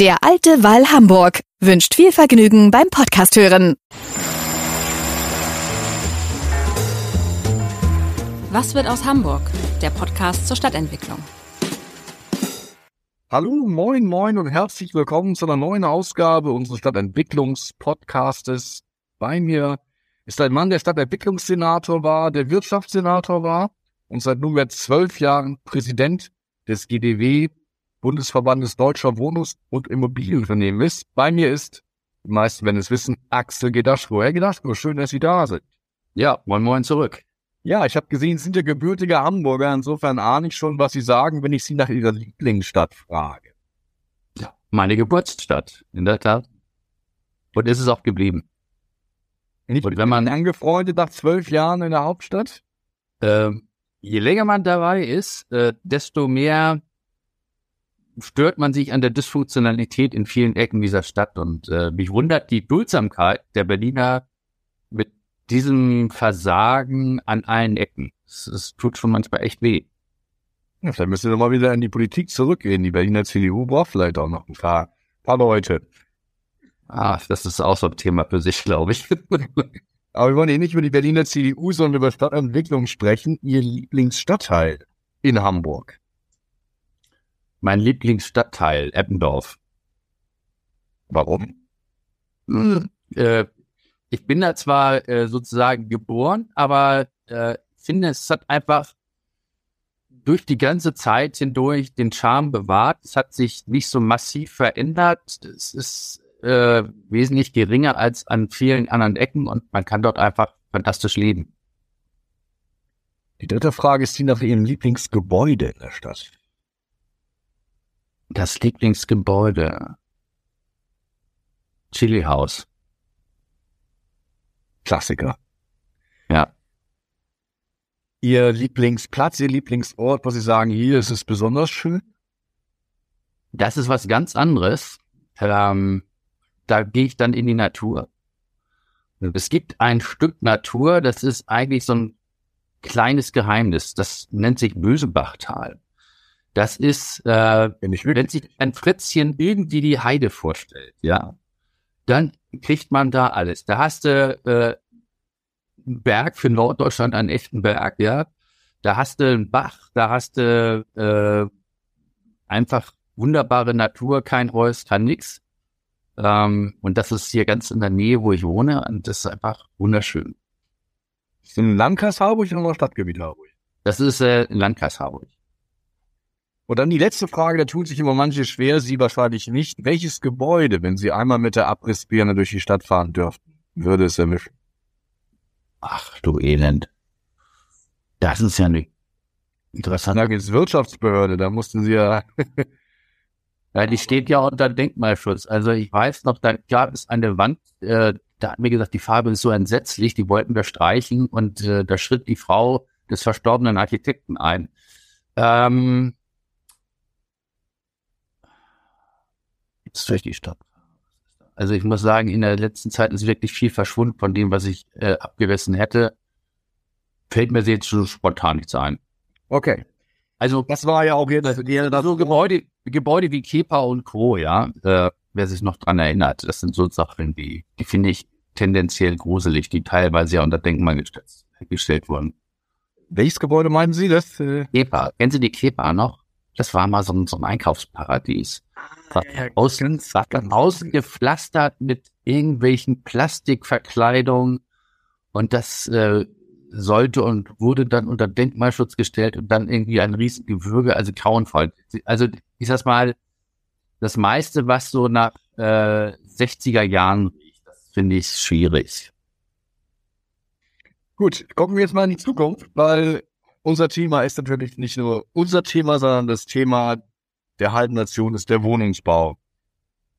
Der alte Wall Hamburg wünscht viel Vergnügen beim Podcast hören. Was wird aus Hamburg? Der Podcast zur Stadtentwicklung. Hallo, moin, moin und herzlich willkommen zu einer neuen Ausgabe unseres Stadtentwicklungspodcastes. Bei mir ist ein Mann, der Stadtentwicklungssenator war, der Wirtschaftssenator war und seit nunmehr zwölf Jahren Präsident des GDW, Bundesverbandes Deutscher Wohnungs- und Immobilienunternehmen ist. Bei mir ist, die meisten werden es wissen, Axel Gedaschko. Herr Gedaschko, schön, dass Sie da sind. Ja, moin moin zurück. Ja, ich habe gesehen, Sie sind ja gebürtiger Hamburger. Insofern ahne ich schon, was Sie sagen, wenn ich Sie nach Ihrer Lieblingsstadt frage. Ja, meine Geburtsstadt, in der Tat. Und ist es auch geblieben. Nicht Und wenn man- angefreundet nach zwölf Jahren in der Hauptstadt? Ähm, je länger man dabei ist, äh, desto mehr stört man sich an der Dysfunktionalität in vielen Ecken dieser Stadt. Und äh, mich wundert die Duldsamkeit der Berliner mit diesem Versagen an allen Ecken. Es, es tut schon manchmal echt weh. Ja, vielleicht müssen wir doch mal wieder in die Politik zurückgehen. Die Berliner CDU braucht vielleicht auch noch ein paar, paar Leute. Ah, das ist auch so ein Thema für sich, glaube ich. Aber wir wollen hier nicht über die Berliner CDU, sondern über Stadtentwicklung sprechen. Ihr Lieblingsstadtteil in Hamburg. Mein Lieblingsstadtteil, Eppendorf. Warum? Hm, äh, ich bin da zwar äh, sozusagen geboren, aber äh, finde, es hat einfach durch die ganze Zeit hindurch den Charme bewahrt. Es hat sich nicht so massiv verändert. Es ist äh, wesentlich geringer als an vielen anderen Ecken und man kann dort einfach fantastisch leben. Die dritte Frage ist die nach Ihrem Lieblingsgebäude in der Stadt. Das Lieblingsgebäude. Chili House. Klassiker. Ja. Ihr Lieblingsplatz, Ihr Lieblingsort, wo Sie sagen, hier ist es besonders schön? Das ist was ganz anderes. Ähm, da gehe ich dann in die Natur. Es gibt ein Stück Natur, das ist eigentlich so ein kleines Geheimnis. Das nennt sich Bösebachtal. Das ist, äh, Wenn ich wenn sich ein Fritzchen irgendwie die Heide vorstellt, ja, dann kriegt man da alles. Da hast du äh, einen Berg für Norddeutschland, einen echten Berg, ja. Da hast du einen Bach, da hast du äh, einfach wunderbare Natur, kein Holz, kein nix. Ähm, und das ist hier ganz in der Nähe, wo ich wohne, und das ist einfach wunderschön. Sind im Landkreis Harburg oder Stadtgebiet Harburg? Das ist äh, Landkreis Harburg. Und dann die letzte Frage, da tun sich immer manche schwer, Sie wahrscheinlich nicht. Welches Gebäude, wenn Sie einmal mit der Abrissbirne durch die Stadt fahren dürften, würde es erwischen? Ach du Elend. Das ist ja eine interessante Da geht's Wirtschaftsbehörde, da mussten Sie ja, Ja, die steht ja unter Denkmalschutz. Also ich weiß noch, da gab es eine Wand, äh, da hat mir gesagt, die Farbe ist so entsetzlich, die wollten wir streichen und äh, da schritt die Frau des verstorbenen Architekten ein. Ähm, jetzt durch die Stadt. Also ich muss sagen, in der letzten Zeit ist wirklich viel verschwunden von dem, was ich äh, abgerissen hätte. Fällt mir jetzt so spontan nichts ein. okay. Also Das war ja auch jetzt, ja, so Gebäude, Gebäude wie Kepa und Co., ja, äh, wer sich noch dran erinnert, das sind so Sachen, die, die finde ich tendenziell gruselig, die teilweise ja unter Denkmal gestellt, gestellt wurden. welches Gebäude meinen Sie das? Äh, Kepa, kennen Sie die Kepa noch? Das war mal so ein, so ein Einkaufsparadies. Ja, außen, von außen gepflastert mit irgendwelchen Plastikverkleidungen und das äh, sollte und wurde dann unter Denkmalschutz gestellt und dann irgendwie ein Riesengewürge, also grauenvoll. Also ich sag mal, das meiste, was so nach äh, 60er Jahren riecht, das finde ich schwierig. Gut, gucken wir jetzt mal in die Zukunft, weil unser Thema ist natürlich nicht nur unser Thema, sondern das Thema der halben Nation ist der Wohnungsbau.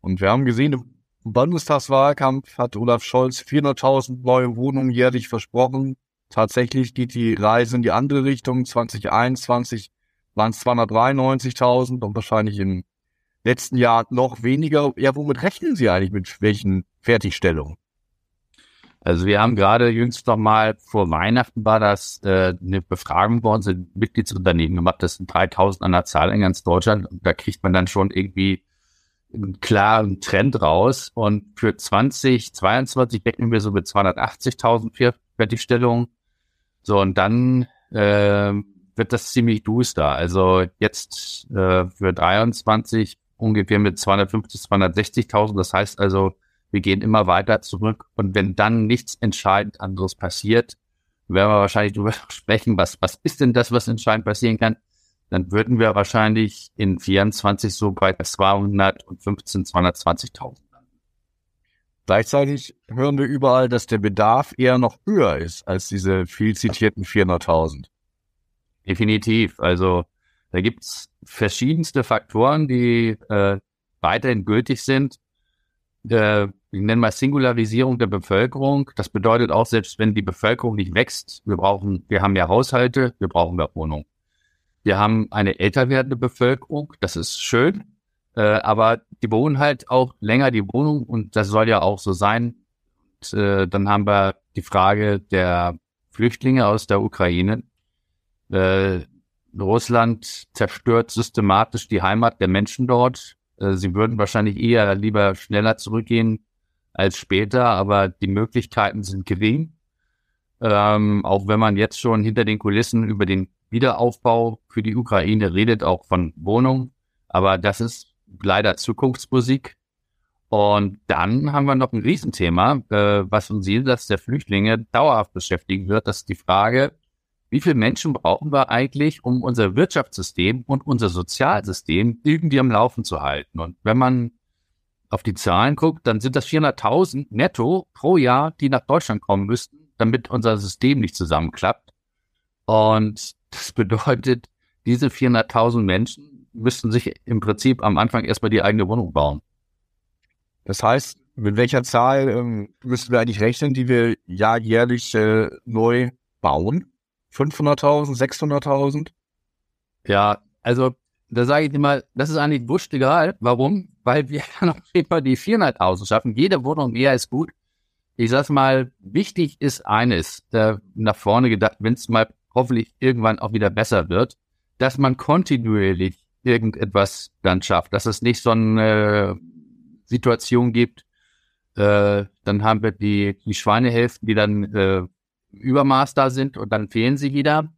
Und wir haben gesehen, Bundestagswahlkampf hat Olaf Scholz 400.000 neue Wohnungen jährlich versprochen. Tatsächlich geht die Reise in die andere Richtung. 2021 waren es 293.000 und wahrscheinlich im letzten Jahr noch weniger. Ja, womit rechnen Sie eigentlich mit welchen Fertigstellungen? Also wir haben gerade jüngst noch mal vor Weihnachten war das äh, eine Befragung bei uns Mitgliedsunternehmen gemacht. Das sind 3000 an der Zahl in ganz Deutschland. Und da kriegt man dann schon irgendwie einen klaren Trend raus. Und für 2022 decken wir so mit 280.000 Fertigstellungen. So, und dann äh, wird das ziemlich duster. Also jetzt äh, für 23 ungefähr mit 250, 260.000. Das heißt also, wir gehen immer weiter zurück. Und wenn dann nichts entscheidend anderes passiert, werden wir wahrscheinlich darüber sprechen, was, was ist denn das, was entscheidend passieren kann? Dann würden wir wahrscheinlich in 24 so bei 215, 220.000 Gleichzeitig hören wir überall, dass der Bedarf eher noch höher ist als diese viel zitierten 400.000. Definitiv. Also da gibt's verschiedenste Faktoren, die äh, weiterhin gültig sind. Äh, ich nenne mal Singularisierung der Bevölkerung. Das bedeutet auch, selbst wenn die Bevölkerung nicht wächst, wir brauchen, wir haben mehr Haushalte, wir brauchen mehr Wohnungen. Wir haben eine älter werdende Bevölkerung, das ist schön, äh, aber die wohnen halt auch länger die Wohnung und das soll ja auch so sein. Und, äh, dann haben wir die Frage der Flüchtlinge aus der Ukraine. Äh, Russland zerstört systematisch die Heimat der Menschen dort. Äh, sie würden wahrscheinlich eher lieber schneller zurückgehen als später, aber die Möglichkeiten sind gering. Ähm, auch wenn man jetzt schon hinter den Kulissen über den Wiederaufbau für die Ukraine redet, auch von Wohnungen. Aber das ist leider Zukunftsmusik. Und dann haben wir noch ein Riesenthema, äh, was uns jenseits der Flüchtlinge dauerhaft beschäftigen wird. Das ist die Frage, wie viele Menschen brauchen wir eigentlich, um unser Wirtschaftssystem und unser Sozialsystem irgendwie am Laufen zu halten? Und wenn man auf die Zahlen guckt, dann sind das 400.000 netto pro Jahr, die nach Deutschland kommen müssten, damit unser System nicht zusammenklappt. Und das bedeutet, diese 400.000 Menschen müssten sich im Prinzip am Anfang erstmal die eigene Wohnung bauen. Das heißt, mit welcher Zahl ähm, müssen wir eigentlich rechnen, die wir ja jährlich äh, neu bauen? 500.000, 600.000? Ja, also da sage ich immer, das ist eigentlich wurscht egal. Warum? Weil wir jeden Fall die 400.000 schaffen. Jede Wohnung mehr ist gut. Ich sag's mal, wichtig ist eines, da nach vorne gedacht, wenn es mal hoffentlich irgendwann auch wieder besser wird, dass man kontinuierlich irgendetwas dann schafft, dass es nicht so eine Situation gibt, äh, dann haben wir die, die Schweinehälften, die dann äh, Übermaß da sind und dann fehlen sie wieder.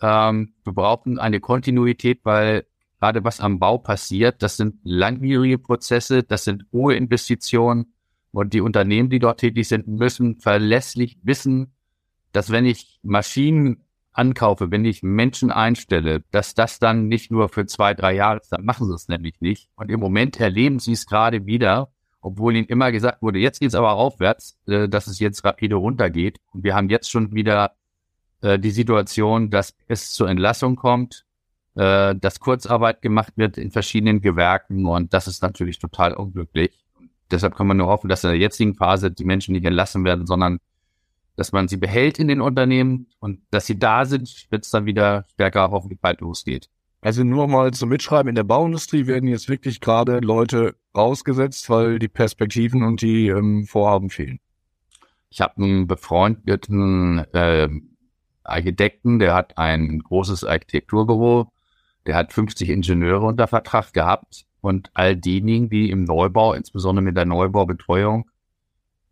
Ähm, wir brauchen eine Kontinuität, weil gerade was am Bau passiert, das sind langwierige Prozesse, das sind hohe Investitionen und die Unternehmen, die dort tätig sind, müssen verlässlich wissen, dass wenn ich Maschinen ankaufe, wenn ich Menschen einstelle, dass das dann nicht nur für zwei, drei Jahre ist, dann machen sie es nämlich nicht. Und im Moment erleben sie es gerade wieder, obwohl ihnen immer gesagt wurde, jetzt geht's aber aufwärts, äh, dass es jetzt rapide runtergeht. Und wir haben jetzt schon wieder äh, die Situation, dass es zur Entlassung kommt, äh, dass Kurzarbeit gemacht wird in verschiedenen Gewerken und das ist natürlich total unglücklich. Deshalb kann man nur hoffen, dass in der jetzigen Phase die Menschen nicht entlassen werden, sondern dass man sie behält in den Unternehmen und dass sie da sind, wenn es dann wieder stärker hoffentlich bald losgeht. Also nur mal zum Mitschreiben, in der Bauindustrie werden jetzt wirklich gerade Leute rausgesetzt, weil die Perspektiven und die ähm, Vorhaben fehlen. Ich habe einen befreundeten äh, Architekten, der hat ein großes Architekturbüro, der hat 50 Ingenieure unter Vertrag gehabt und all diejenigen, die im Neubau, insbesondere mit der Neubaubetreuung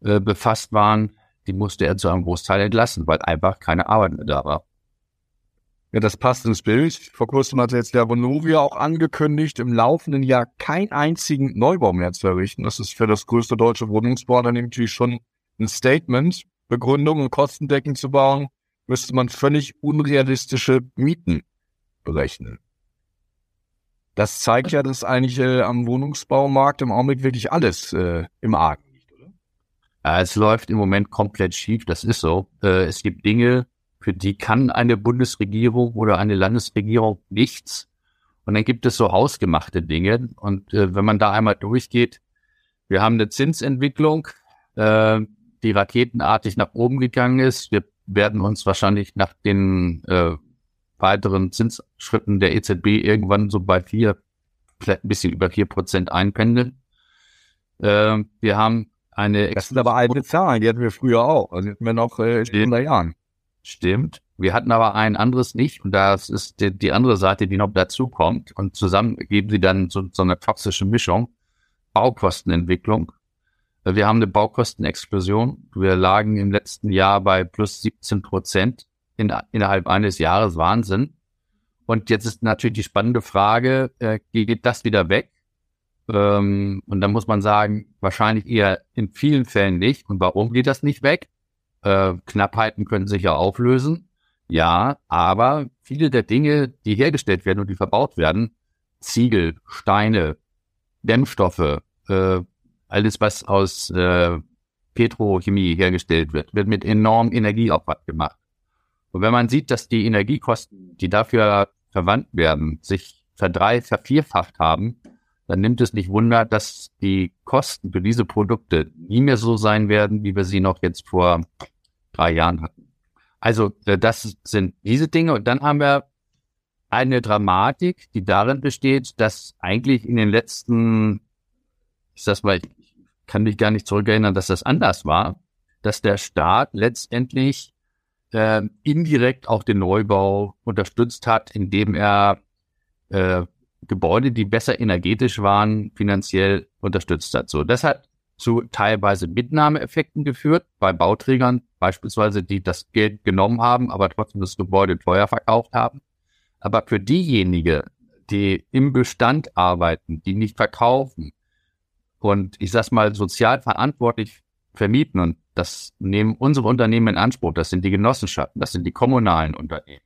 äh, befasst waren, die musste er zu einem Großteil entlassen, weil einfach keine Arbeit mehr da war. Ja, das passt ins Bild. Vor kurzem hat jetzt der Vonovia auch angekündigt, im laufenden Jahr keinen einzigen Neubau mehr zu errichten. Das ist für das größte deutsche Wohnungsbauunternehmen natürlich schon ein Statement. Begründung und kostendeckend zu bauen, müsste man völlig unrealistische Mieten berechnen. Das zeigt ja, dass eigentlich äh, am Wohnungsbaumarkt im Augenblick wirklich alles äh, im Argen liegt, oder? Es läuft im Moment komplett schief, das ist so. Äh, es gibt Dinge, für die kann eine Bundesregierung oder eine Landesregierung nichts. Und dann gibt es so hausgemachte Dinge. Und äh, wenn man da einmal durchgeht, Wir haben eine Zinsentwicklung, äh, die raketenartig nach oben gegangen ist. Wir werden uns wahrscheinlich nach den äh, weiteren Zinsschritten der EZB irgendwann so bei vier, vielleicht ein bisschen über vier Prozent einpendeln. Äh, wir haben eine. Das sind aber alte Zahlen, die hatten wir früher auch. Also hatten wir noch äh, in 100 Jahren. Stimmt. Wir hatten aber ein anderes nicht und das ist die, die andere Seite, die noch dazu kommt und zusammen geben sie dann so, so eine toxische Mischung. Baukostenentwicklung. Wir haben eine Baukostenexplosion. Wir lagen im letzten Jahr bei plus 17 Prozent in, innerhalb eines Jahres. Wahnsinn. Und jetzt ist natürlich die spannende Frage, äh, geht das wieder weg? Ähm, und dann muss man sagen, wahrscheinlich eher in vielen Fällen nicht. Und warum geht das nicht weg? Äh, Knappheiten können sich ja auflösen. Ja, aber viele der Dinge, die hergestellt werden und die verbaut werden, Ziegel, Steine, Dämmstoffe, äh, alles, was aus äh, Petrochemie hergestellt wird, wird mit enormem Energieaufwand gemacht. Und wenn man sieht, dass die Energiekosten, die dafür verwandt werden, sich verdrei, vervierfacht haben, dann nimmt es nicht Wunder, dass die Kosten für diese Produkte nie mehr so sein werden, wie wir sie noch jetzt vor drei Jahren hatten. Also äh, das sind diese Dinge. Und dann haben wir eine Dramatik, die darin besteht, dass eigentlich in den letzten, ich sag's mal, ich kann mich gar nicht zurückerinnern, dass das anders war, dass der Staat letztendlich äh, indirekt auch den Neubau unterstützt hat, indem er äh, Gebäude, die besser energetisch waren, finanziell unterstützt hat. So, das hat zu teilweise Mitnahmeeffekten geführt bei Bauträgern, beispielsweise, die das Geld genommen haben, aber trotzdem das Gebäude teuer verkauft haben. Aber für diejenigen, die im Bestand arbeiten, die nicht verkaufen und ich sag's mal sozial verantwortlich vermieten und das nehmen unsere Unternehmen in Anspruch, das sind die Genossenschaften, das sind die kommunalen Unternehmen.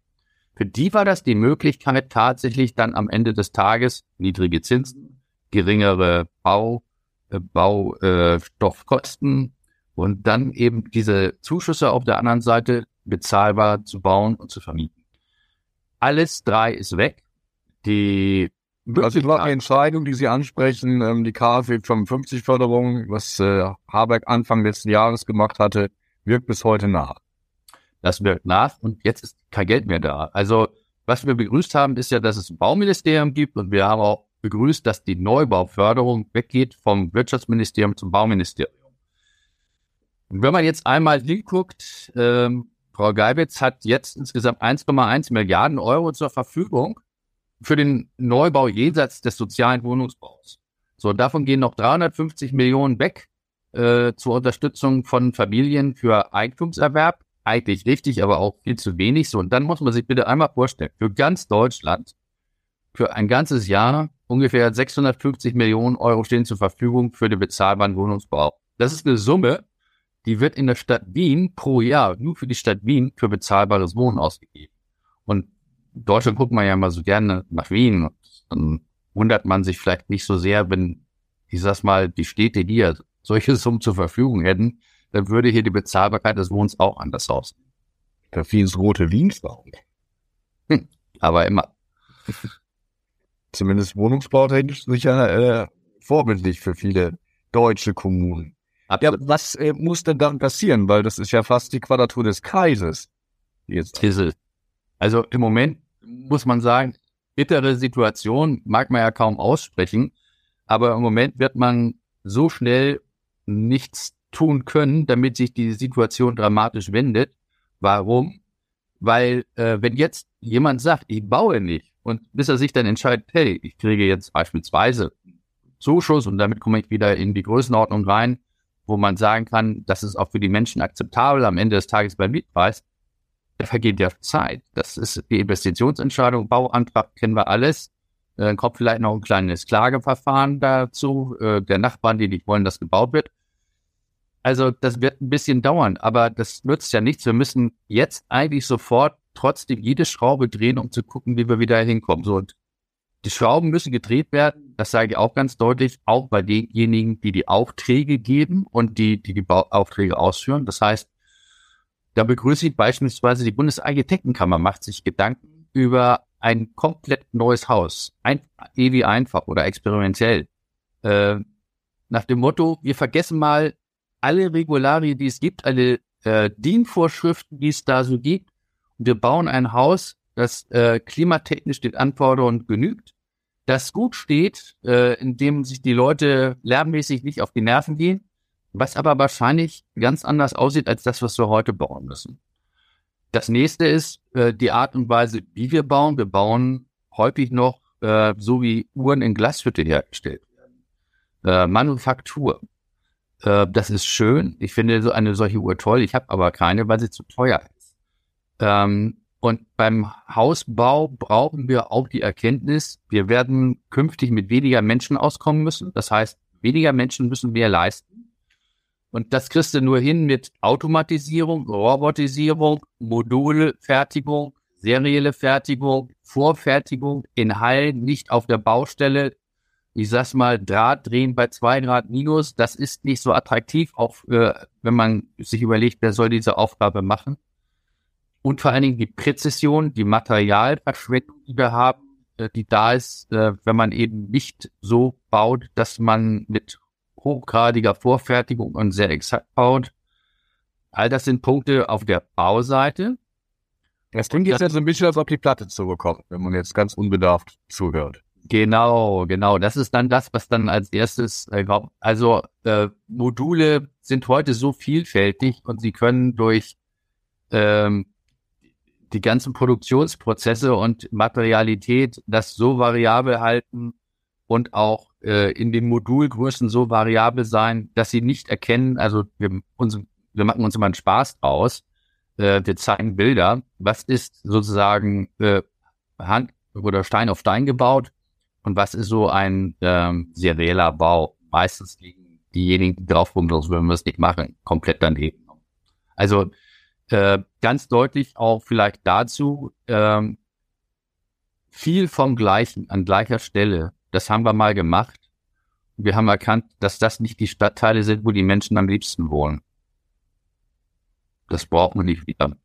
Für die war das die Möglichkeit, tatsächlich dann am Ende des Tages niedrige Zinsen, geringere Bau, äh, Baustoffkosten äh, und dann eben diese Zuschüsse auf der anderen Seite bezahlbar zu bauen und zu vermieten. Alles drei ist weg. Die das ist eine Entscheidung, die Sie ansprechen, ähm, die KfW 55 Förderung, was äh, Habeck Anfang letzten Jahres gemacht hatte, wirkt bis heute nach. Das wirkt nach und jetzt ist kein Geld mehr da. Also was wir begrüßt haben, ist ja, dass es ein Bauministerium gibt und wir haben auch begrüßt, dass die Neubauförderung weggeht vom Wirtschaftsministerium zum Bauministerium. Und wenn man jetzt einmal hinguckt, ähm, Frau Geibitz hat jetzt insgesamt 1,1 Milliarden Euro zur Verfügung für den Neubau jenseits des sozialen Wohnungsbaus. So, davon gehen noch 350 Millionen weg äh, zur Unterstützung von Familien für Eigentumserwerb eigentlich richtig, aber auch viel zu wenig. So, und dann muss man sich bitte einmal vorstellen, für ganz Deutschland, für ein ganzes Jahr ungefähr 650 Millionen Euro stehen zur Verfügung für den bezahlbaren Wohnungsbau. Das ist eine Summe, die wird in der Stadt Wien pro Jahr nur für die Stadt Wien für bezahlbares Wohnen ausgegeben. Und in Deutschland guckt man ja mal so gerne nach Wien und dann wundert man sich vielleicht nicht so sehr, wenn, ich sag's mal, die Städte hier solche Summen zur Verfügung hätten, dann würde hier die Bezahlbarkeit des Wohnens auch anders aussehen. Da fiel ins rote Wiensbau. Hm, aber immer. Zumindest wohnungsbautechnisch sicher äh, vorbildlich für viele deutsche Kommunen. Ja, was äh, muss denn dann passieren? Weil das ist ja fast die Quadratur des Kreises. Jetzt. Also im Moment muss man sagen, bittere Situation mag man ja kaum aussprechen, aber im Moment wird man so schnell nichts tun können, damit sich die Situation dramatisch wendet. Warum? Weil äh, wenn jetzt jemand sagt, ich baue nicht und bis er sich dann entscheidet, hey, ich kriege jetzt beispielsweise Zuschuss und damit komme ich wieder in die Größenordnung rein, wo man sagen kann, das ist auch für die Menschen akzeptabel am Ende des Tages beim Mietpreis, da vergeht ja Zeit. Das ist die Investitionsentscheidung, Bauantrag kennen wir alles. Äh, dann kommt vielleicht noch ein kleines Klageverfahren dazu, äh, der Nachbarn, die nicht wollen, dass gebaut wird. Also das wird ein bisschen dauern, aber das nützt ja nichts. Wir müssen jetzt eigentlich sofort trotzdem jede Schraube drehen, um zu gucken, wie wir wieder hinkommen. So, und die Schrauben müssen gedreht werden. Das sage ich auch ganz deutlich, auch bei denjenigen, die die Aufträge geben und die die, die Aufträge ausführen. Das heißt, da begrüße ich beispielsweise die Bundesarchitektenkammer macht sich Gedanken über ein komplett neues Haus, ein, ewig einfach oder experimentell. Äh, nach dem Motto, wir vergessen mal alle Regularien, die es gibt, alle äh, DIN-Vorschriften, die es da so gibt. Und wir bauen ein Haus, das äh, klimatechnisch den Anforderungen genügt, das gut steht, äh, in dem sich die Leute lärmmäßig nicht auf die Nerven gehen, was aber wahrscheinlich ganz anders aussieht als das, was wir heute bauen müssen. Das nächste ist äh, die Art und Weise, wie wir bauen. Wir bauen häufig noch äh, so wie Uhren in Glashütte hergestellt werden. Äh, Manufaktur. Äh, das ist schön. Ich finde so eine solche Uhr toll. Ich habe aber keine, weil sie zu teuer ist. Ähm, und beim Hausbau brauchen wir auch die Erkenntnis, wir werden künftig mit weniger Menschen auskommen müssen. Das heißt, weniger Menschen müssen mehr leisten. Und das kriegst du nur hin mit Automatisierung, Robotisierung, Modulfertigung, serielle Fertigung, Vorfertigung in Hallen, nicht auf der Baustelle. Ich sag's mal, Draht drehen bei zwei Grad minus, das ist nicht so attraktiv, auch äh, wenn man sich überlegt, wer soll diese Aufgabe machen. Und vor allen Dingen die Präzision, die Materialverschwendung, die wir haben, äh, die da ist, äh, wenn man eben nicht so baut, dass man mit hochgradiger Vorfertigung und sehr exakt baut. All das sind Punkte auf der Bauseite. Das klingt jetzt ja so ein bisschen, als ob die Platte zurückkommt, wenn man jetzt ganz unbedarft zuhört. Genau, genau. Das ist dann das, was dann als erstes äh, Also äh, Module sind heute so vielfältig und sie können durch ähm, die ganzen Produktionsprozesse und Materialität das so variabel halten und auch äh, in den Modulgrößen so variabel sein, dass sie nicht erkennen, also wir, uns, wir machen uns immer einen Spaß draus, äh, wir zeigen Bilder, was ist sozusagen äh, Hand oder Stein auf Stein gebaut und was ist so ein ähm, serieller Bau. Meistens liegen diejenigen, die drauf sonst würden wir es nicht machen, komplett daneben. Also äh, ganz deutlich auch vielleicht dazu, ähm, viel vom Gleichen an gleicher Stelle. Das haben wir mal gemacht. Wir haben erkannt, dass das nicht die Stadtteile sind, wo die Menschen am liebsten wohnen. Das braucht man nicht wieder.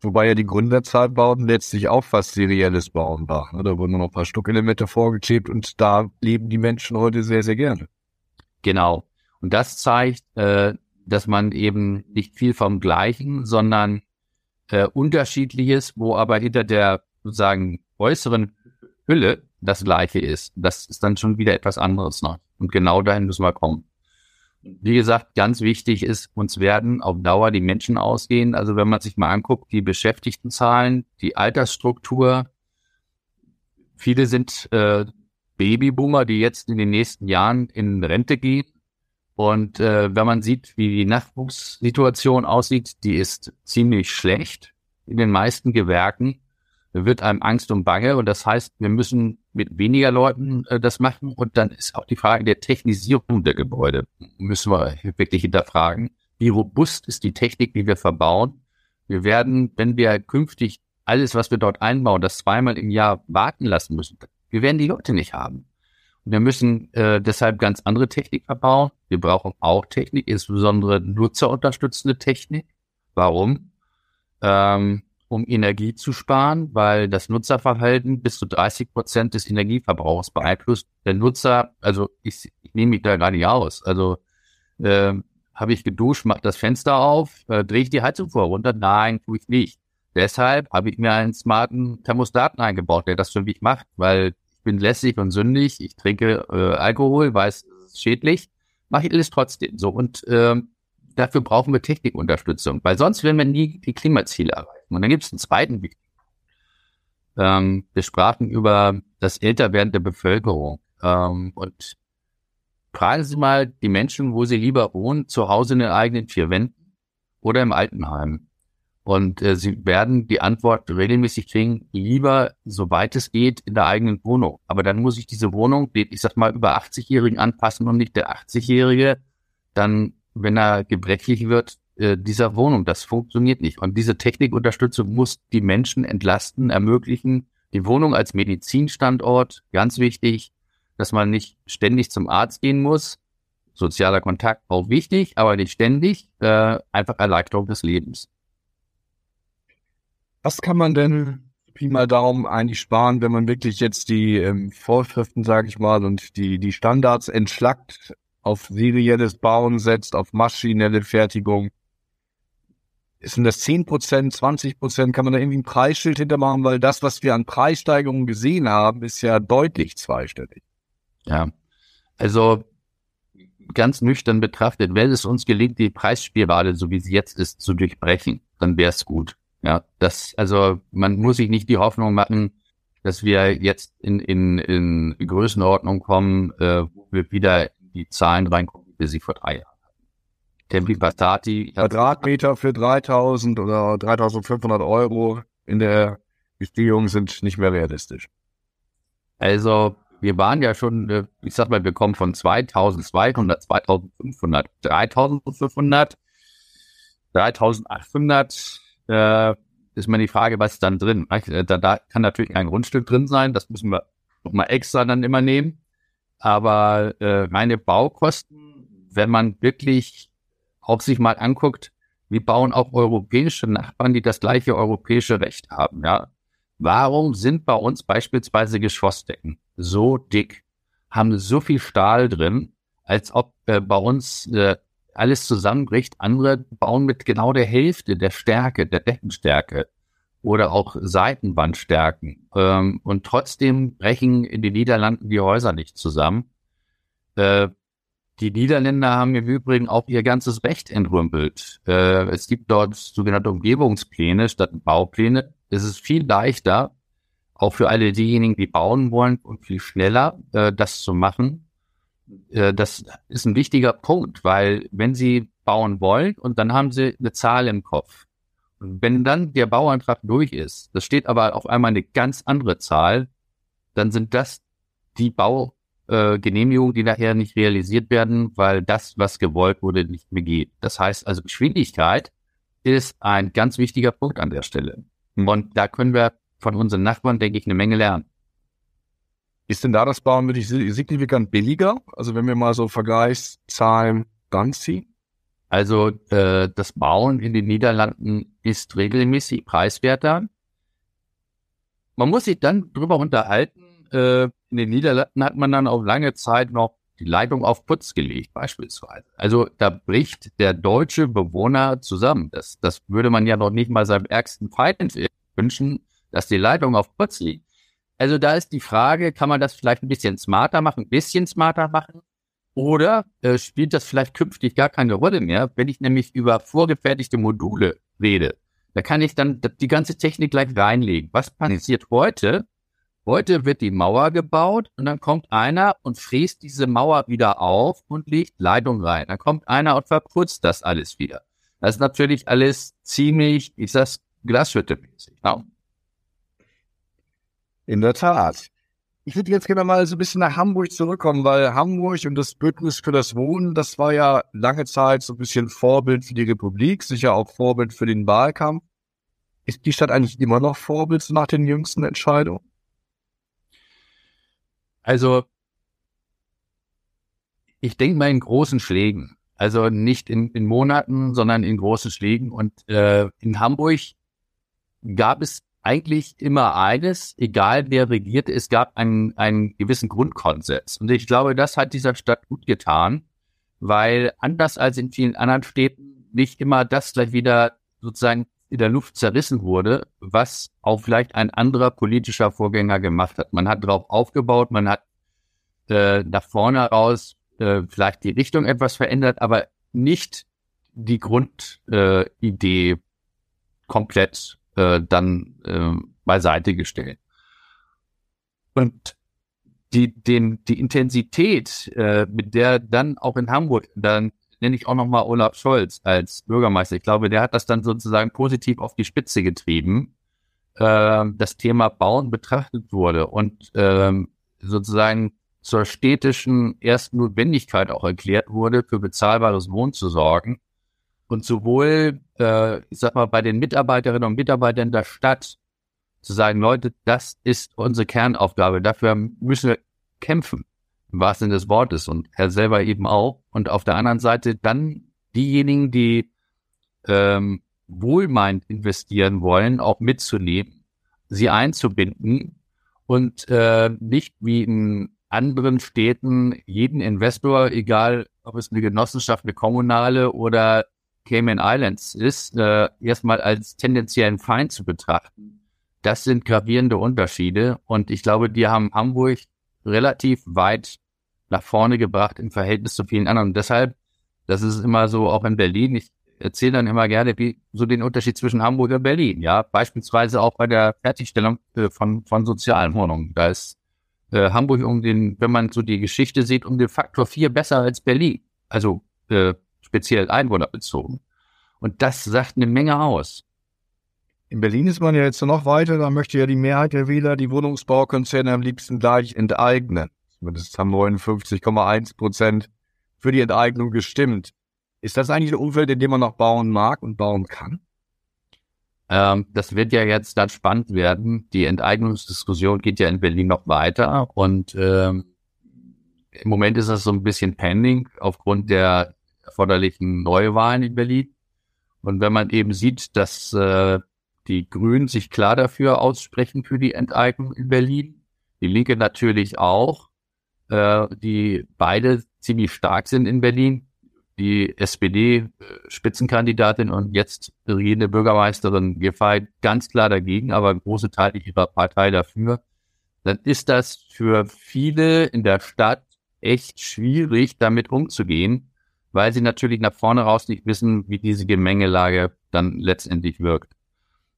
Wobei ja die Gründerzeitbauten letztlich auch fast serielles Bauen war. Ne? Da wurden nur noch ein paar Stuckelemente vorgeklebt und da leben die Menschen heute sehr, sehr gerne. Genau. Und das zeigt, äh, dass man eben nicht viel vom Gleichen, sondern äh, unterschiedliches, wo aber hinter der sozusagen äußeren Hülle das Gleiche ist. Das ist dann schon wieder etwas anderes noch. Und genau dahin müssen wir kommen. Wie gesagt, ganz wichtig ist, uns werden auf Dauer die Menschen ausgehen. Also wenn man sich mal anguckt, die Beschäftigtenzahlen, die Altersstruktur, viele sind äh, Babyboomer, die jetzt in den nächsten Jahren in Rente gehen. Und äh, wenn man sieht, wie die Nachwuchssituation aussieht, die ist ziemlich schlecht in den meisten Gewerken. Da wird einem Angst und Bange und das heißt, wir müssen mit weniger Leuten äh, das machen und dann ist auch die Frage der Technisierung der Gebäude, müssen wir wirklich hinterfragen. Wie robust ist die Technik, die wir verbauen? Wir werden, wenn wir künftig alles, was wir dort einbauen, das zweimal im Jahr warten lassen müssen, wir werden die Leute nicht haben. Wir müssen äh, deshalb ganz andere Technik verbauen. Wir brauchen auch Technik, insbesondere nutzerunterstützende Technik. Warum? Ähm, um Energie zu sparen, weil das Nutzerverhalten bis zu 30 Prozent des Energieverbrauchs beeinflusst. Der Nutzer, also ich, ich nehme mich da gar nicht aus. Also äh, habe ich geduscht, mache das Fenster auf, äh, drehe ich die Heizung vor runter? Nein, tue ich nicht. Deshalb habe ich mir einen smarten Thermostaten eingebaut, der das für mich macht, weil bin lässig und sündig, ich trinke äh, Alkohol, weiß, es ist schädlich, mache ich alles trotzdem so. Und ähm, dafür brauchen wir Technikunterstützung, weil sonst werden wir nie die Klimaziele erreichen. Und dann gibt es einen zweiten Weg. Ähm, wir sprachen über das Älterwerden der Bevölkerung. Ähm, und fragen Sie mal die Menschen, wo sie lieber wohnen, zu Hause in den eigenen vier Wänden oder im Altenheim. Und äh, sie werden die Antwort regelmäßig kriegen, lieber, soweit es geht, in der eigenen Wohnung. Aber dann muss ich diese Wohnung, ich sag mal, über 80-Jährigen anpassen und nicht der 80-Jährige, dann, wenn er gebrechlich wird, äh, dieser Wohnung. Das funktioniert nicht. Und diese Technikunterstützung muss die Menschen entlasten, ermöglichen. Die Wohnung als Medizinstandort, ganz wichtig, dass man nicht ständig zum Arzt gehen muss. Sozialer Kontakt auch wichtig, aber nicht ständig. Äh, einfach Erleichterung des Lebens. Was kann man denn Pi mal Daumen eigentlich sparen, wenn man wirklich jetzt die ähm, Vorschriften, sage ich mal, und die, die Standards entschlackt auf serielles Bauen setzt, auf maschinelle Fertigung. Sind das 10 Prozent, 20 Prozent? Kann man da irgendwie ein Preisschild hintermachen? Weil das, was wir an Preissteigerungen gesehen haben, ist ja deutlich zweistellig. Ja, also ganz nüchtern betrachtet, wenn es uns gelingt, die Preisspirale, so wie sie jetzt ist, zu durchbrechen, dann wäre es gut. Ja, das, also man muss sich nicht die Hoffnung machen, dass wir jetzt in, in, in Größenordnung kommen, äh, wo wir wieder die Zahlen reinkommen, wie wir sie vor drei Jahren hatten. Tempi Passati. Quadratmeter für 3000 oder 3500 Euro in der Beziehung sind nicht mehr realistisch. Also wir waren ja schon, äh, ich sag mal, wir kommen von 2200, 2500, 3500, 3800, äh, ist mal die Frage, was ist dann drin? Äh, da, da kann natürlich ein Grundstück drin sein, das müssen wir nochmal extra dann immer nehmen. Aber äh, meine Baukosten, wenn man wirklich auch sich mal anguckt, wie bauen auch europäische Nachbarn, die das gleiche europäische Recht haben, ja. Warum sind bei uns beispielsweise Geschossdecken so dick, haben so viel Stahl drin, als ob äh, bei uns äh, alles zusammenbricht. Andere bauen mit genau der Hälfte der Stärke, der Deckenstärke oder auch Seitenwandstärken. Ähm, und trotzdem brechen in den Niederlanden die Häuser nicht zusammen. Äh, die Niederländer haben im Übrigen auch ihr ganzes Recht entrümpelt. Äh, es gibt dort sogenannte Umgebungspläne statt Baupläne. Es ist viel leichter, auch für alle diejenigen, die bauen wollen und viel schneller äh, das zu machen. Äh, das ist ein wichtiger Punkt, weil wenn Sie bauen wollen und dann haben Sie eine Zahl im Kopf. Wenn dann der Bauantrag durch ist, das steht aber auf einmal eine ganz andere Zahl, dann sind das die Baugenehmigungen, äh, die nachher nicht realisiert werden, weil das, was gewollt wurde, nicht mehr geht. Das heißt also, Geschwindigkeit ist ein ganz wichtiger Punkt an der Stelle. Und da können wir von unseren Nachbarn, denke ich, eine Menge lernen. Ist denn da das Bauen wirklich signifikant billiger? Also wenn wir mal so Vergleichszahlen ranziehen? Also äh, das Bauen in den Niederlanden ist regelmäßig preiswerter. Man muss sich dann drüber unterhalten. Äh, in den Niederlanden hat man dann auf lange Zeit noch die Leitung auf Putz gelegt, beispielsweise. Also da bricht der deutsche Bewohner zusammen. Das, das würde man ja noch nicht mal seinem ärgsten Feind wünschen, dass die Leitung auf Putz liegt. Also da ist die Frage, kann man das vielleicht ein bisschen smarter machen, ein bisschen smarter machen? Oder äh, spielt das vielleicht künftig gar keine Rolle mehr, wenn ich nämlich über vorgefertigte Module rede? Da kann ich dann die ganze Technik gleich reinlegen. Was passiert heute? Heute wird die Mauer gebaut und dann kommt einer und fräst diese Mauer wieder auf und legt Leitung rein. Dann kommt einer und verputzt das alles wieder. Das ist natürlich alles ziemlich, ich sag's, Glashütte-mäßig. Ja. In der Tat. Ich würde jetzt gerne mal so ein bisschen nach Hamburg zurückkommen, weil Hamburg und das Bündnis für das Wohnen, das war ja lange Zeit so ein bisschen Vorbild für die Republik, sicher auch Vorbild für den Wahlkampf. Ist die Stadt eigentlich immer noch Vorbild nach den jüngsten Entscheidungen? Also, ich denke mal in großen Schlägen. Also nicht in, in Monaten, sondern in großen Schlägen. Und äh, in Hamburg gab es eigentlich immer eines, egal wer regierte, es gab einen, einen gewissen Grundkonsens. Und ich glaube, das hat dieser Stadt gut getan, weil anders als in vielen anderen Städten nicht immer das gleich wieder sozusagen in der Luft zerrissen wurde, was auch vielleicht ein anderer politischer Vorgänger gemacht hat. Man hat darauf aufgebaut, man hat äh, nach vorne raus äh, vielleicht die Richtung etwas verändert, aber nicht die Grundidee äh, komplett äh, dann äh, beiseite gestellt. Und die, den, die Intensität, äh, mit der dann auch in Hamburg, dann nenne ich auch nochmal Olaf Scholz als Bürgermeister. Ich glaube, der hat das dann sozusagen positiv auf die Spitze getrieben, äh, das Thema Bauen betrachtet wurde und äh, sozusagen zur städtischen ersten Notwendigkeit auch erklärt wurde, für bezahlbares Wohnen zu sorgen und sowohl, äh, ich sag mal, bei den Mitarbeiterinnen und Mitarbeitern der Stadt zu sagen, Leute, das ist unsere Kernaufgabe, dafür müssen wir kämpfen, im wahrsten Sinne des Wortes und er selber eben auch. Und auf der anderen Seite dann diejenigen, die ähm, wohlmeint investieren wollen, auch mitzunehmen, sie einzubinden und äh, nicht wie in anderen Städten jeden Investor, egal ob es eine Genossenschaft, eine kommunale oder Cayman Islands ist, äh, erstmal als tendenziellen Feind zu betrachten. Das sind gravierende Unterschiede und ich glaube, die haben Hamburg relativ weit nach vorne gebracht im Verhältnis zu vielen anderen. Und deshalb, das ist immer so auch in Berlin, ich erzähle dann immer gerne wie, so den Unterschied zwischen Hamburg und Berlin. Ja, beispielsweise auch bei der Fertigstellung äh, von, von sozialen Wohnungen. Da ist äh, Hamburg um den, wenn man so die Geschichte sieht, um den Faktor vier besser als Berlin. Also äh, speziell einwohnerbezogen. Und das sagt eine Menge aus. In Berlin ist man ja jetzt noch weiter, da möchte ja die Mehrheit der Wähler die Wohnungsbaukonzerne am liebsten gleich enteignen. Zumindest haben 59,1 Prozent für die Enteignung gestimmt. Ist das eigentlich ein Umfeld, in dem man noch bauen mag und bauen kann? Ähm, das wird ja jetzt dann spannend werden. Die Enteignungsdiskussion geht ja in Berlin noch weiter und ähm, im Moment ist das so ein bisschen pending aufgrund der erforderlichen Neuwahlen in Berlin. Und wenn man eben sieht, dass äh, die Grünen sich klar dafür aussprechen für die Enteignung in Berlin, die Linke natürlich auch, äh, die beide ziemlich stark sind in Berlin, die SPD-Spitzenkandidatin und jetzt regierende Bürgermeisterin Giffey ganz klar dagegen, aber große Teile ihrer Partei dafür, dann ist das für viele in der Stadt echt schwierig, damit umzugehen, weil sie natürlich nach vorne raus nicht wissen, wie diese Gemengelage dann letztendlich wirkt.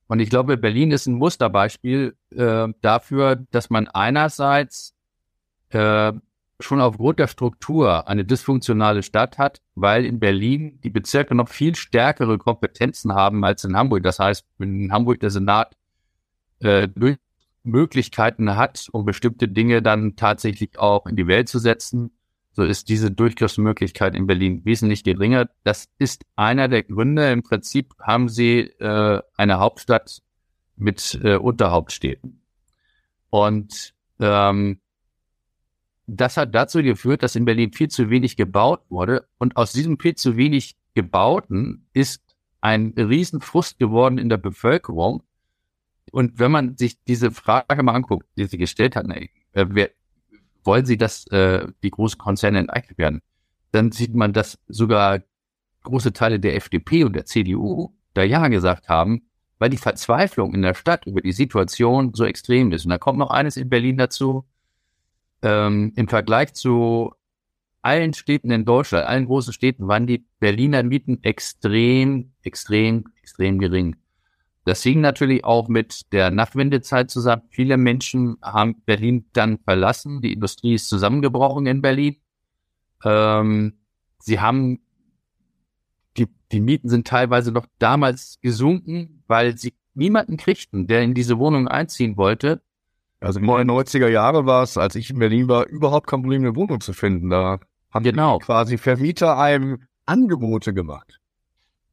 Und ich glaube, Berlin ist ein Musterbeispiel äh, dafür, dass man einerseits äh, schon aufgrund der Struktur eine dysfunktionale Stadt hat, weil in Berlin die Bezirke noch viel stärkere Kompetenzen haben als in Hamburg. Das heißt, in Hamburg der Senat äh, Möglichkeiten hat, um bestimmte Dinge dann tatsächlich auch in die Welt zu setzen, so ist diese Durchgriffsmöglichkeit in Berlin wesentlich geringer. Das ist einer der Gründe. Im Prinzip haben sie äh, eine Hauptstadt mit äh, Unterhauptstädten. Und ähm, das hat dazu geführt, dass in Berlin viel zu wenig gebaut wurde. Und aus diesem viel zu wenig gebauten ist ein Riesenfrust geworden in der Bevölkerung. Und wenn man sich diese Frage mal anguckt, die sie gestellt hat, wer, wollen sie, dass äh, die großen Konzerne enteignet werden, dann sieht man, dass sogar große Teile der FDP und der CDU da Ja gesagt haben, weil die Verzweiflung in der Stadt über die Situation so extrem ist. Und da kommt noch eines in Berlin dazu ähm, im Vergleich zu allen Städten in Deutschland, allen großen Städten, waren die Berliner Mieten extrem, extrem, extrem gering. Das hing natürlich auch mit der Nachwendezeit zusammen. Viele Menschen haben Berlin dann verlassen. Die Industrie ist zusammengebrochen in Berlin. Ähm, sie haben, die, die Mieten sind teilweise noch damals gesunken, weil sie niemanden kriegten, der in diese Wohnung einziehen wollte. Also in den 90er Jahre war es, als ich in Berlin war, überhaupt kein Problem, eine Wohnung zu finden. Da haben genau. quasi Vermieter einem Angebote gemacht.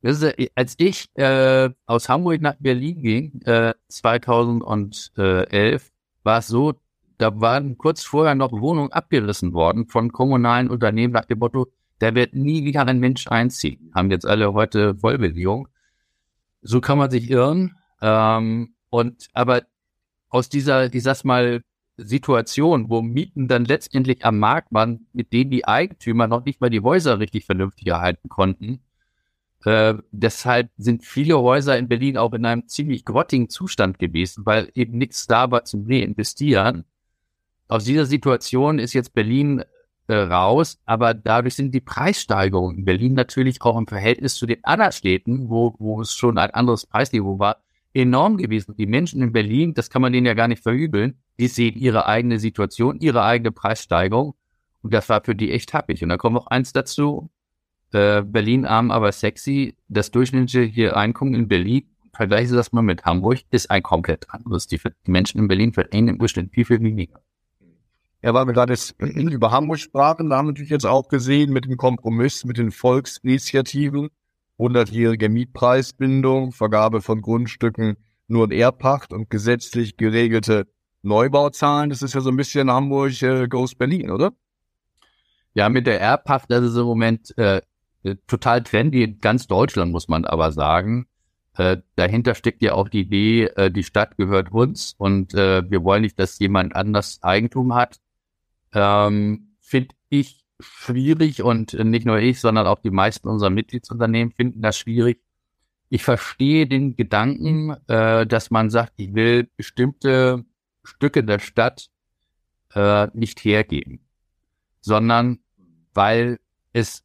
Ist, als ich äh, aus Hamburg nach Berlin ging, äh, 2011, war es so, da waren kurz vorher noch Wohnungen abgerissen worden von kommunalen Unternehmen nach dem Motto, da wird nie wieder ein Mensch einziehen. Haben jetzt alle heute Vollbelegung. So kann man sich irren. Ähm, und aber aus dieser, ich sag's mal, Situation, wo Mieten dann letztendlich am Markt waren, mit denen die Eigentümer noch nicht mal die Häuser richtig vernünftig erhalten konnten. Äh, deshalb sind viele Häuser in Berlin auch in einem ziemlich grottigen Zustand gewesen, weil eben nichts da war zum Reinvestieren. Aus dieser Situation ist jetzt Berlin äh, raus, aber dadurch sind die Preissteigerungen in Berlin natürlich auch im Verhältnis zu den anderen Städten, wo, wo es schon ein anderes Preisniveau war, enorm gewesen. Die Menschen in Berlin, das kann man denen ja gar nicht verübeln, die sehen ihre eigene Situation, ihre eigene Preissteigerung. Und das war für die echt happig. Und da kommt noch eins dazu. Äh, Berlin arm, aber sexy. Das durchschnittliche Einkommen in Berlin, vergleiche das mal mit Hamburg, ist ein komplett anderes. Die, die Menschen in Berlin verdienen im Durchschnitt viel, viel weniger. Ja, weil wir gerade über Hamburg sprachen, da haben wir natürlich jetzt auch gesehen mit dem Kompromiss, mit den Volksinitiativen, 100-jährige Mietpreisbindung, Vergabe von Grundstücken nur in Erbpacht und gesetzlich geregelte Neubauzahlen. Das ist ja so ein bisschen Hamburg äh, Goes Berlin, oder? Ja, mit der Erbpacht, das ist im Moment äh, total trendy in ganz Deutschland, muss man aber sagen. Äh, dahinter steckt ja auch die Idee, äh, die Stadt gehört uns und äh, wir wollen nicht, dass jemand anders Eigentum hat. Ähm, Finde ich schwierig und nicht nur ich, sondern auch die meisten unserer Mitgliedsunternehmen finden das schwierig. Ich verstehe den Gedanken, äh, dass man sagt, ich will bestimmte Stücke der Stadt äh, nicht hergeben, sondern weil es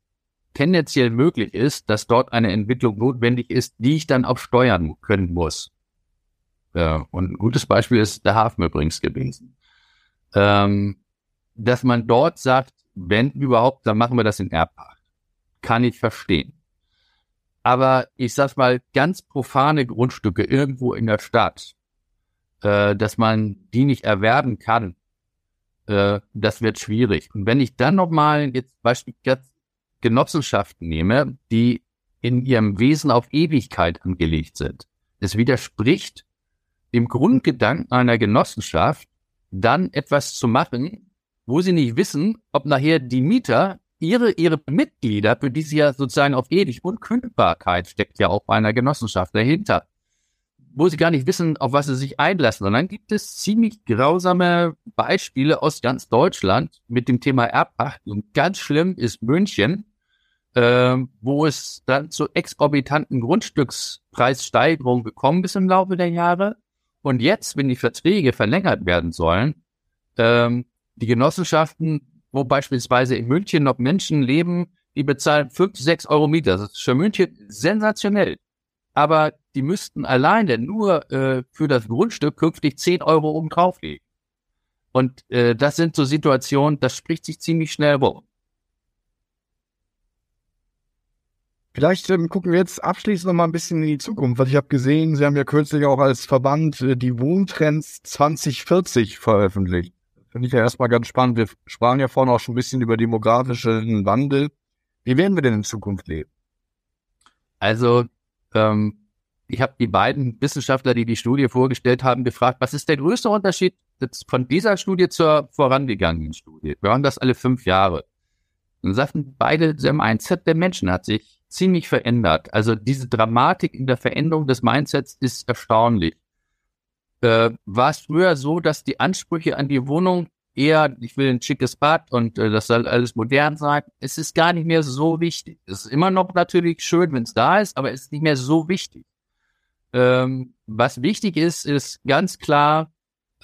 tendenziell möglich ist, dass dort eine Entwicklung notwendig ist, die ich dann auch steuern können muss. Ja, und ein gutes Beispiel ist der Hafen übrigens gewesen. Ähm, dass man dort sagt, wenn überhaupt, dann machen wir das in Erbpacht. Kann ich verstehen. Aber ich sag mal, ganz profane Grundstücke irgendwo in der Stadt, äh, dass man die nicht erwerben kann, äh, das wird schwierig. Und wenn ich dann nochmal jetzt beispielsweise Genossenschaften nehme, die in ihrem Wesen auf Ewigkeit angelegt sind, es widerspricht dem Grundgedanken einer Genossenschaft, dann etwas zu machen, wo sie nicht wissen, ob nachher die Mieter ihre, ihre Mitglieder, für die sie ja sozusagen auf ewig Unkündbarkeit steckt ja auch bei einer Genossenschaft dahinter, wo sie gar nicht wissen, auf was sie sich einlassen. Und dann gibt es ziemlich grausame Beispiele aus ganz Deutschland mit dem Thema Erbpacht. Und ganz schlimm ist München, äh, wo es dann zu exorbitanten Grundstückspreissteigerungen gekommen ist im Laufe der Jahre. Und jetzt, wenn die Verträge verlängert werden sollen, ähm, die Genossenschaften, wo beispielsweise in München noch Menschen leben, die bezahlen fünf, sechs Euro Miete. Das ist für München sensationell. Aber die müssten alleine nur äh, für das Grundstück künftig zehn Euro oben drauflegen. Und äh, das sind so Situationen, das spricht sich ziemlich schnell rum. Vielleicht ähm, gucken wir jetzt abschließend noch mal ein bisschen in die Zukunft, weil ich habe gesehen, Sie haben ja kürzlich auch als Verband äh, die Wohntrends 2040 veröffentlicht. Finde ich ja erstmal ganz spannend. Wir sprachen ja vorhin auch schon ein bisschen über demografischen Wandel. Wie werden wir denn in Zukunft leben? Also, ähm, ich habe die beiden Wissenschaftler, die die Studie vorgestellt haben, gefragt, was ist der größte Unterschied von dieser Studie zur vorangegangenen Studie? Wir haben das alle fünf Jahre. Und sagten beide, der Mindset der Menschen hat sich ziemlich verändert. Also diese Dramatik in der Veränderung des Mindsets ist erstaunlich. Äh, war es früher so, dass die Ansprüche an die Wohnung eher, ich will ein schickes Bad und äh, das soll alles modern sein. Es ist gar nicht mehr so wichtig. Es ist immer noch natürlich schön, wenn es da ist, aber es ist nicht mehr so wichtig. Ähm, was wichtig ist, ist ganz klar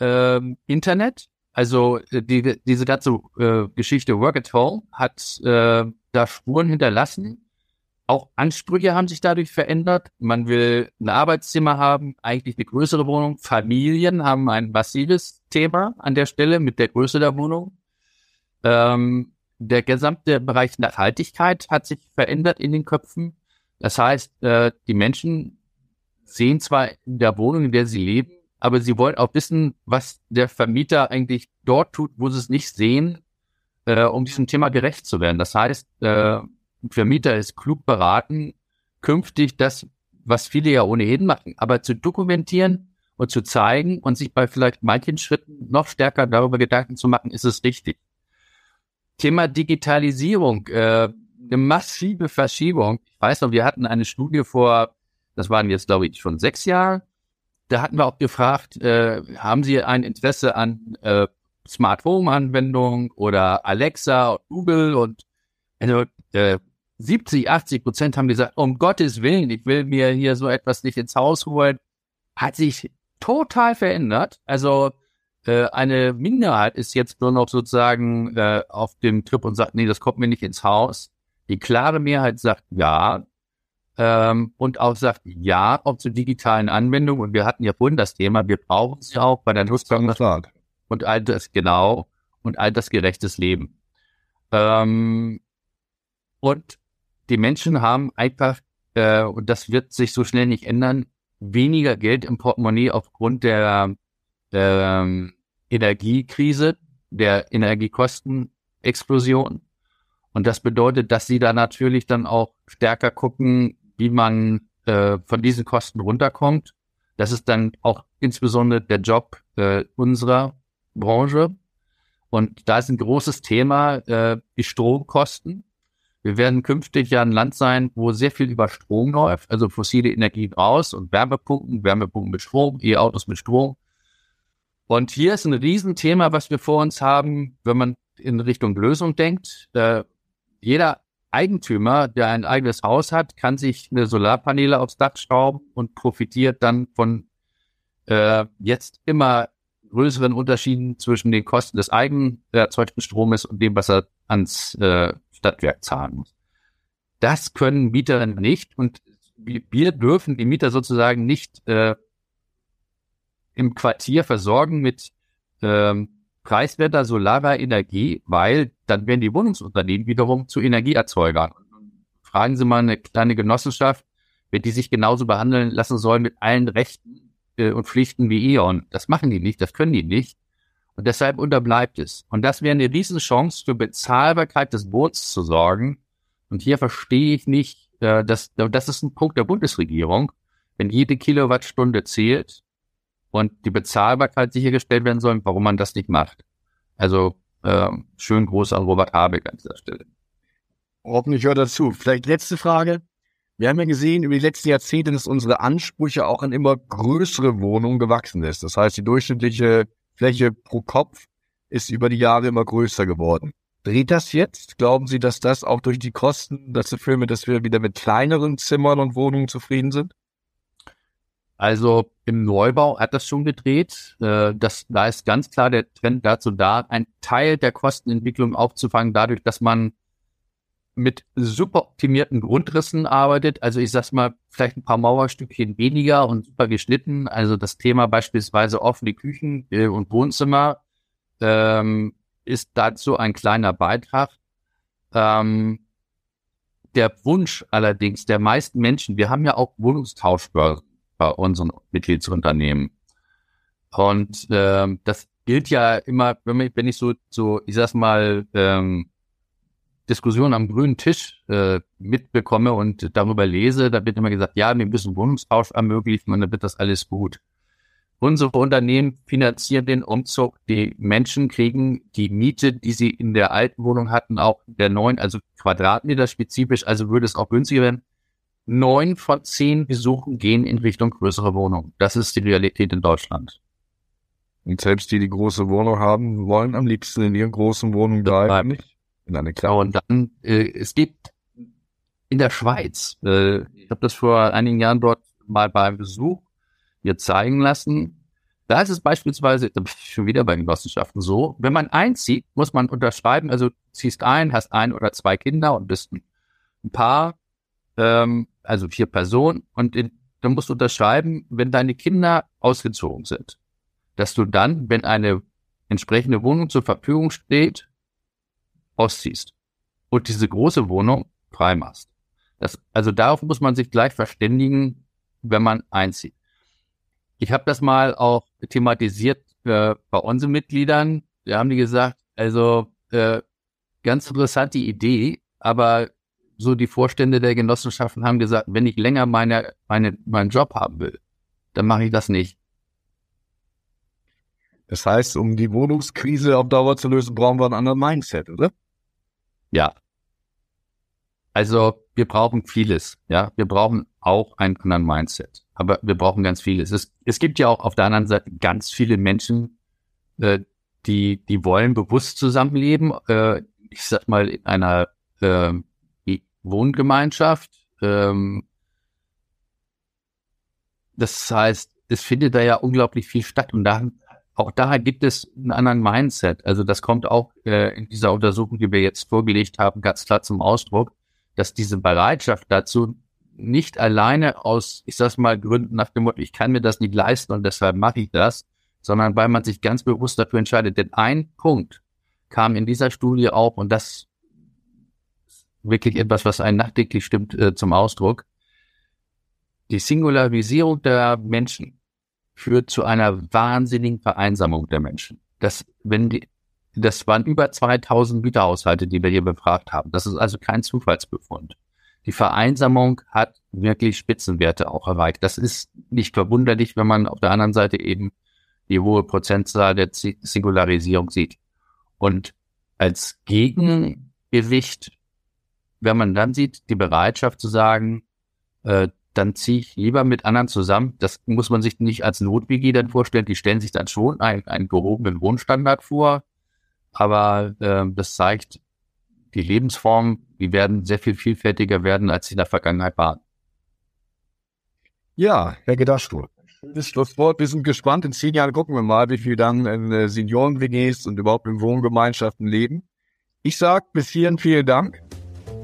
ähm, Internet. Also äh, die, diese ganze äh, Geschichte Work at Home hat äh, da Spuren hinterlassen. Auch Ansprüche haben sich dadurch verändert. Man will ein Arbeitszimmer haben, eigentlich eine größere Wohnung. Familien haben ein massives Thema an der Stelle mit der Größe der Wohnung. Ähm, der gesamte Bereich Nachhaltigkeit hat sich verändert in den Köpfen. Das heißt, äh, die Menschen sehen zwar in der Wohnung, in der sie leben, aber sie wollen auch wissen, was der Vermieter eigentlich dort tut, wo sie es nicht sehen, äh, um diesem Thema gerecht zu werden. Das heißt, äh, Vermieter ist klug beraten, künftig das, was viele ja ohnehin machen, aber zu dokumentieren und zu zeigen und sich bei vielleicht manchen Schritten noch stärker darüber Gedanken zu machen, ist es richtig. Thema Digitalisierung, äh, eine massive Verschiebung. Ich weiß noch, wir hatten eine Studie vor, das waren jetzt glaube ich schon sechs Jahre. Da hatten wir auch gefragt, äh, haben Sie ein Interesse an äh, Smart Home Anwendungen oder Alexa und Google und also, äh, 70, 80 Prozent haben gesagt, um Gottes Willen, ich will mir hier so etwas nicht ins Haus holen, hat sich total verändert. Also äh, eine Minderheit ist jetzt nur noch sozusagen äh, auf dem Trip und sagt, nee, das kommt mir nicht ins Haus. Die klare Mehrheit sagt ja ähm, und auch sagt ja auch zu digitalen Anwendungen. Und wir hatten ja vorhin das Thema, wir brauchen sie auch bei der Nutzung und all das genau und all das gerechtes Leben. Ähm, und die Menschen haben einfach, äh, und das wird sich so schnell nicht ändern, weniger Geld im Portemonnaie aufgrund der ähm, Energiekrise, der Energiekostenexplosion. Und das bedeutet, dass sie da natürlich dann auch stärker gucken, wie man äh, von diesen Kosten runterkommt. Das ist dann auch insbesondere der Job äh, unserer Branche. Und da ist ein großes Thema äh, die Stromkosten. Wir werden künftig ja ein Land sein, wo sehr viel über Strom läuft, also fossile Energien raus und Wärmepumpen, Wärmepumpen mit Strom, E-Autos mit Strom. Und hier ist ein Riesenthema, was wir vor uns haben, wenn man in Richtung Lösung denkt, äh, jeder Eigentümer, der ein eigenes Haus hat, kann sich eine Solarpaneele aufs Dach schrauben und profitiert dann von äh, jetzt immer größeren Unterschieden zwischen den Kosten des eigen erzeugten Stromes und dem, was er ans äh, Stadtwerk zahlen muss. Das können Mieter nicht und wir dürfen die Mieter sozusagen nicht äh, im Quartier versorgen mit ähm, preiswerter solarer Energie, weil dann werden die Wohnungsunternehmen wiederum zu Energieerzeugern. Fragen Sie mal eine kleine Genossenschaft, wenn die sich genauso behandeln lassen sollen mit allen Rechten äh, und Pflichten wie E.ON. Das machen die nicht, das können die nicht. Und deshalb unterbleibt es. Und das wäre eine Riesenchance für Bezahlbarkeit des Boots zu sorgen. Und hier verstehe ich nicht, äh, dass, das ist ein Punkt der Bundesregierung. Wenn jede Kilowattstunde zählt und die Bezahlbarkeit sichergestellt werden soll, warum man das nicht macht. Also äh, schön groß an Robert Habeck an dieser Stelle. Hoffentlich hört dazu. Vielleicht letzte Frage. Wir haben ja gesehen, über die letzten Jahrzehnte, dass unsere Ansprüche auch an immer größere Wohnungen gewachsen ist. Das heißt, die durchschnittliche Fläche pro Kopf ist über die Jahre immer größer geworden. Dreht das jetzt? Glauben Sie, dass das auch durch die Kosten dazu führen wird, dass wir wieder mit kleineren Zimmern und Wohnungen zufrieden sind? Also im Neubau hat das schon gedreht. Äh, das, da ist ganz klar der Trend dazu da, ein Teil der Kostenentwicklung aufzufangen, dadurch, dass man mit super optimierten Grundrissen arbeitet. Also ich sag's mal, vielleicht ein paar Mauerstückchen weniger und super geschnitten. Also das Thema beispielsweise offene Küchen äh, und Wohnzimmer ähm, ist dazu ein kleiner Beitrag. Ähm, der Wunsch allerdings der meisten Menschen, wir haben ja auch Wohnungstauschbörsen bei unseren Mitgliedsunternehmen. Und ähm, das gilt ja immer, wenn, ich, wenn ich so, so, ich sag's mal, ähm, Diskussion am grünen Tisch äh, mitbekomme und darüber lese, da wird immer gesagt, ja, wir müssen Wohnungstausch ermöglichen und dann wird das alles gut. Unsere Unternehmen finanzieren den Umzug. Die Menschen kriegen die Miete, die sie in der alten Wohnung hatten, auch der neuen, also Quadratmeter spezifisch, also würde es auch günstiger werden. Neun von zehn Besuchen gehen in Richtung größere Wohnung. Das ist die Realität in Deutschland. Und selbst die, die große Wohnung haben, wollen am liebsten in ihren großen Wohnungen bleiben. In eine Klappe. Und dann, äh, es gibt in der Schweiz, äh, ich habe das vor einigen Jahren dort mal beim Besuch mir zeigen lassen. Da ist es beispielsweise, da bin ich schon wieder bei Genossenschaften so, wenn man einzieht, muss man unterschreiben, also ziehst ein, hast ein oder zwei Kinder und bist ein, ein Paar, ähm, also vier Personen und in, dann musst du unterschreiben, wenn deine Kinder ausgezogen sind, dass du dann, wenn eine entsprechende Wohnung zur Verfügung steht, ausziehst und diese große Wohnung frei machst. Das, also darauf muss man sich gleich verständigen, wenn man einzieht. Ich habe das mal auch thematisiert äh, bei unseren Mitgliedern. Wir haben die gesagt, also äh, ganz interessante Idee, aber so die Vorstände der Genossenschaften haben gesagt, wenn ich länger meine, meine, meinen Job haben will, dann mache ich das nicht. Das heißt, um die Wohnungskrise auf Dauer zu lösen, brauchen wir ein anderes Mindset, oder? Ja. Also wir brauchen vieles. Ja, wir brauchen auch einen anderen Mindset. Aber wir brauchen ganz vieles. Es, es gibt ja auch auf der anderen Seite ganz viele Menschen, äh, die, die wollen bewusst zusammenleben. Äh, ich sag mal in einer äh, Wohngemeinschaft. Ähm, das heißt, es findet da ja unglaublich viel statt und da auch da gibt es einen anderen Mindset. Also das kommt auch äh, in dieser Untersuchung, die wir jetzt vorgelegt haben, ganz klar zum Ausdruck, dass diese Bereitschaft dazu nicht alleine aus, ich sag's mal, Gründen nach dem Motto, ich kann mir das nicht leisten und deshalb mache ich das, sondern weil man sich ganz bewusst dafür entscheidet. Denn ein Punkt kam in dieser Studie auch, und das ist wirklich etwas, was einen nachdenklich stimmt, äh, zum Ausdruck. Die Singularisierung der Menschen führt zu einer wahnsinnigen Vereinsamung der Menschen. Das, wenn die, das waren über 2000 Güterhaushalte, die wir hier befragt haben. Das ist also kein Zufallsbefund. Die Vereinsamung hat wirklich Spitzenwerte auch erreicht. Das ist nicht verwunderlich, wenn man auf der anderen Seite eben die hohe Prozentzahl der Singularisierung sieht. Und als Gegengewicht, wenn man dann sieht, die Bereitschaft zu sagen, äh, dann ziehe ich lieber mit anderen zusammen. Das muss man sich nicht als Not-WG dann vorstellen. Die stellen sich dann schon einen, einen gehobenen Wohnstandard vor. aber äh, das zeigt, die Lebensformen, die werden sehr viel vielfältiger werden, als sie in der Vergangenheit waren. Ja, Herr Gedaschko. Das Schlusswort. Wir sind gespannt. In zehn Jahren gucken wir mal, wie viel dann in äh, Senioren-WGs und überhaupt in Wohngemeinschaften leben. Ich sag bis hierhin vielen Dank.